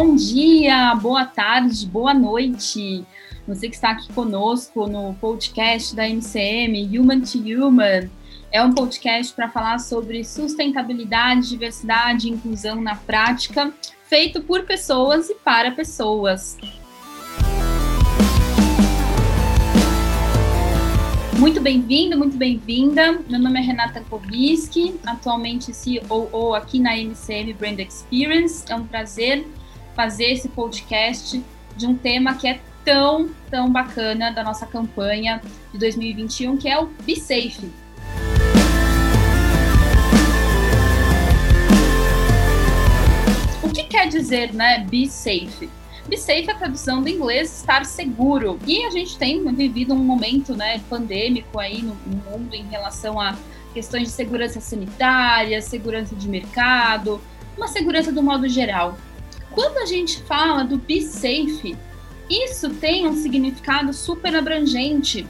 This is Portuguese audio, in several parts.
Bom dia, boa tarde, boa noite. Você que está aqui conosco no podcast da MCM, Human to Human. É um podcast para falar sobre sustentabilidade, diversidade e inclusão na prática, feito por pessoas e para pessoas. Muito bem-vindo, muito bem-vinda. Meu nome é Renata Kobiski, atualmente COO aqui na MCM Brand Experience. É um prazer fazer esse podcast de um tema que é tão, tão bacana da nossa campanha de 2021, que é o Be Safe. O que quer dizer, né, Be Safe? Be safe é a tradução do inglês estar seguro. E a gente tem vivido um momento né, pandêmico aí no, no mundo em relação a questões de segurança sanitária, segurança de mercado, uma segurança do modo geral. Quando a gente fala do be safe, isso tem um significado super abrangente,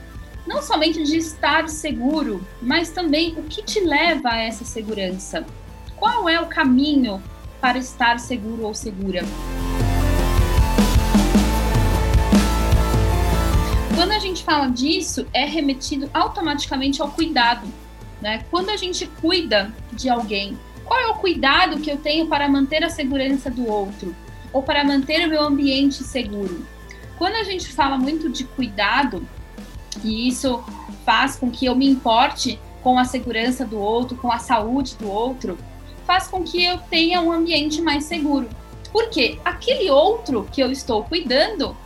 não somente de estar seguro, mas também o que te leva a essa segurança. Qual é o caminho para estar seguro ou segura? Quando a gente fala disso, é remetido automaticamente ao cuidado. Né? Quando a gente cuida de alguém, qual é o cuidado que eu tenho para manter a segurança do outro? Ou para manter o meu ambiente seguro? Quando a gente fala muito de cuidado, e isso faz com que eu me importe com a segurança do outro, com a saúde do outro, faz com que eu tenha um ambiente mais seguro. Porque aquele outro que eu estou cuidando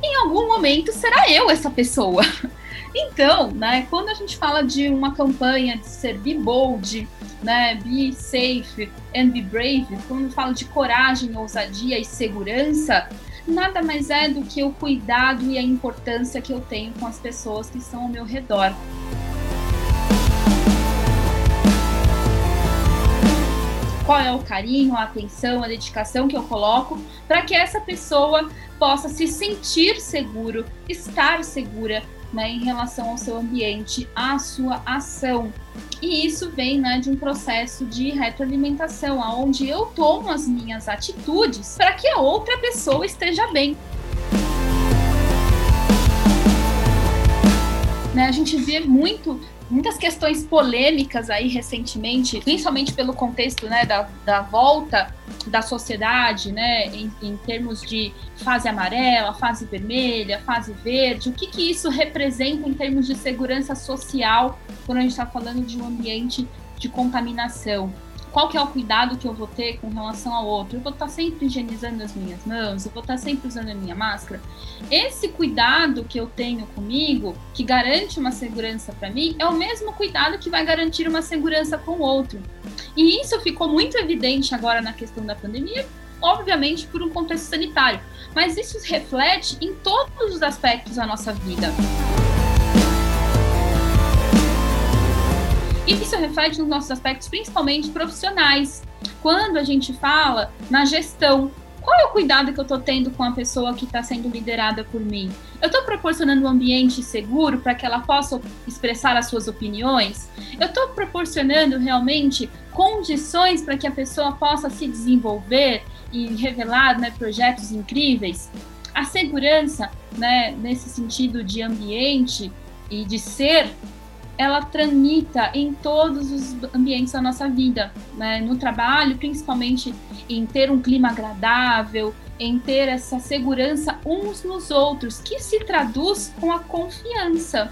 em algum momento será eu essa pessoa. Então, né, quando a gente fala de uma campanha de ser be bold, né, be safe and be brave, quando fala de coragem, ousadia e segurança, nada mais é do que o cuidado e a importância que eu tenho com as pessoas que estão ao meu redor. Qual é o carinho, a atenção, a dedicação que eu coloco para que essa pessoa possa se sentir seguro, estar segura né, em relação ao seu ambiente, à sua ação. E isso vem né, de um processo de retroalimentação, onde eu tomo as minhas atitudes para que a outra pessoa esteja bem. Né, a gente vê muito muitas questões polêmicas aí recentemente, principalmente pelo contexto né, da, da volta da sociedade, né, em, em, termos de fase amarela, fase vermelha, fase verde, o que, que isso representa em termos de segurança social quando a gente está falando de um ambiente de contaminação qual que é o cuidado que eu vou ter com relação ao outro? Eu vou estar sempre higienizando as minhas mãos, eu vou estar sempre usando a minha máscara. Esse cuidado que eu tenho comigo, que garante uma segurança para mim, é o mesmo cuidado que vai garantir uma segurança com o outro. E isso ficou muito evidente agora na questão da pandemia, obviamente por um contexto sanitário, mas isso reflete em todos os aspectos da nossa vida. Isso reflete nos nossos aspectos, principalmente profissionais. Quando a gente fala na gestão, qual é o cuidado que eu estou tendo com a pessoa que está sendo liderada por mim? Eu estou proporcionando um ambiente seguro para que ela possa expressar as suas opiniões? Eu estou proporcionando realmente condições para que a pessoa possa se desenvolver e revelar né, projetos incríveis? A segurança, né, nesse sentido de ambiente e de ser ela tramita em todos os ambientes da nossa vida, né? no trabalho, principalmente em ter um clima agradável, em ter essa segurança uns nos outros, que se traduz com a confiança.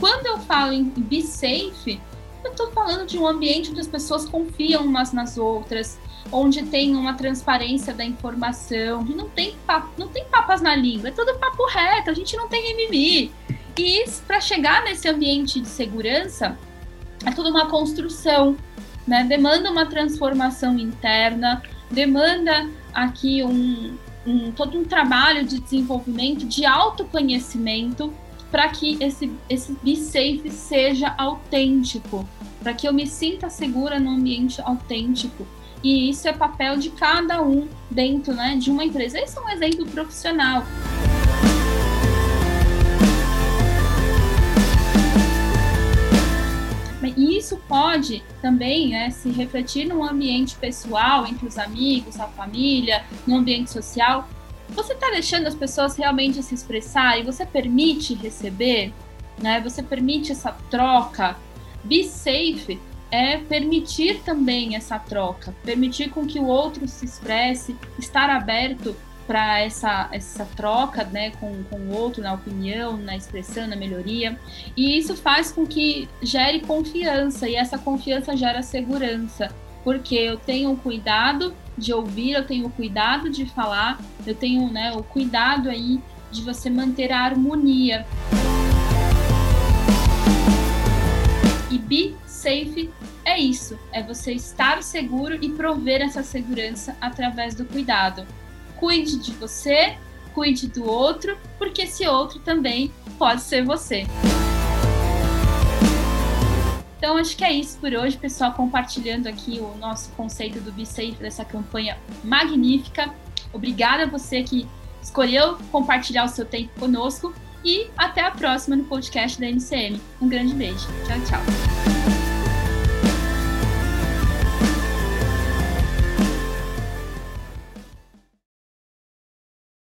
Quando eu falo em be safe, eu estou falando de um ambiente onde as pessoas confiam umas nas outras, onde tem uma transparência da informação, não tem, não tem papas na língua, é tudo papo reto, a gente não tem mimimi. E para chegar nesse ambiente de segurança, é tudo uma construção, né? Demanda uma transformação interna, demanda aqui um, um todo um trabalho de desenvolvimento, de autoconhecimento, para que esse, esse Be Safe seja autêntico, para que eu me sinta segura no ambiente autêntico. E isso é papel de cada um dentro né, de uma empresa. Esse é um exemplo profissional. E isso pode também né, se refletir no ambiente pessoal, entre os amigos, a família, no ambiente social. Você está deixando as pessoas realmente se expressar e você permite receber, né? Você permite essa troca. Be safe é permitir também essa troca, permitir com que o outro se expresse, estar aberto para essa, essa troca né, com, com o outro na opinião, na expressão, na melhoria. E isso faz com que gere confiança, e essa confiança gera segurança, porque eu tenho o cuidado de ouvir, eu tenho o cuidado de falar, eu tenho né, o cuidado aí de você manter a harmonia. E be safe é isso, é você estar seguro e prover essa segurança através do cuidado cuide de você, cuide do outro, porque esse outro também pode ser você. Então, acho que é isso por hoje, pessoal. Compartilhando aqui o nosso conceito do Be Safe dessa campanha magnífica. Obrigada a você que escolheu compartilhar o seu tempo conosco. E até a próxima no podcast da NCM. Um grande beijo. Tchau, tchau.